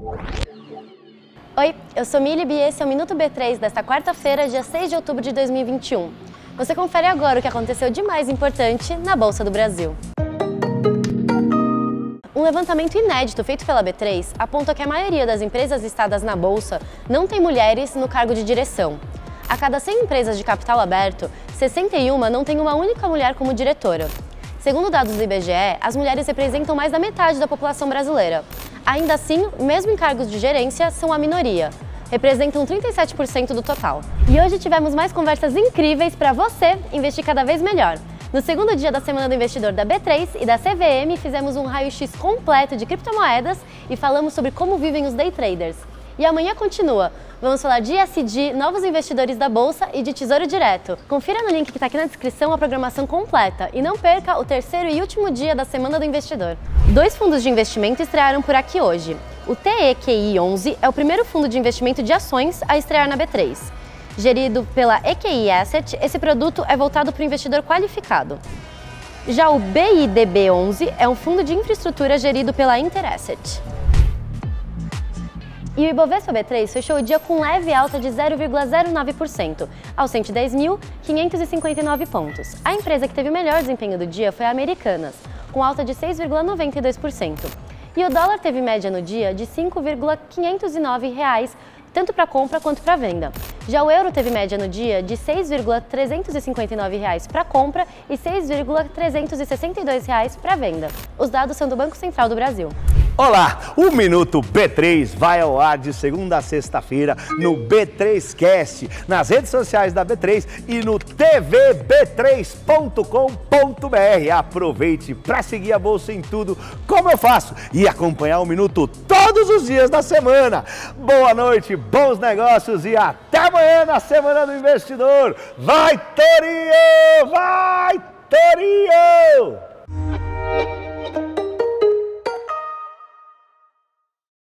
Oi, eu sou Mili e esse é o Minuto B3 desta quarta-feira, dia 6 de outubro de 2021. Você confere agora o que aconteceu de mais importante na Bolsa do Brasil. Um levantamento inédito feito pela B3 aponta que a maioria das empresas listadas na bolsa não tem mulheres no cargo de direção. A cada 100 empresas de capital aberto, 61 não tem uma única mulher como diretora. Segundo dados do IBGE, as mulheres representam mais da metade da população brasileira. Ainda assim, mesmo em cargos de gerência, são a minoria. Representam 37% do total. E hoje tivemos mais conversas incríveis para você investir cada vez melhor. No segundo dia da Semana do Investidor da B3 e da CVM, fizemos um raio-x completo de criptomoedas e falamos sobre como vivem os day traders. E amanhã continua. Vamos falar de ISD, novos investidores da Bolsa e de Tesouro Direto. Confira no link que está aqui na descrição a programação completa e não perca o terceiro e último dia da Semana do Investidor. Dois fundos de investimento estrearam por aqui hoje. O TEQI 11 é o primeiro fundo de investimento de ações a estrear na B3. Gerido pela EQI Asset, esse produto é voltado para o investidor qualificado. Já o BIDB11 é um fundo de infraestrutura gerido pela Interasset. E o Ibovespa B3 fechou o dia com leve alta de 0,09%, aos 110.559 pontos. A empresa que teve o melhor desempenho do dia foi a Americanas, com alta de 6,92%. E o dólar teve média no dia de R$ 5,509 tanto para compra quanto para venda. Já o euro teve média no dia de R$ 6,359 para compra e R$ 6,362 para venda. Os dados são do Banco Central do Brasil. Olá, o Minuto B3 vai ao ar de segunda a sexta-feira no B3Cast, nas redes sociais da B3 e no tvb3.com.br. Aproveite para seguir a bolsa em tudo, como eu faço, e acompanhar o Minuto todos os dias da semana. Boa noite, bons negócios e até amanhã na Semana do Investidor. Vai, Torinho! Vai, Torinho!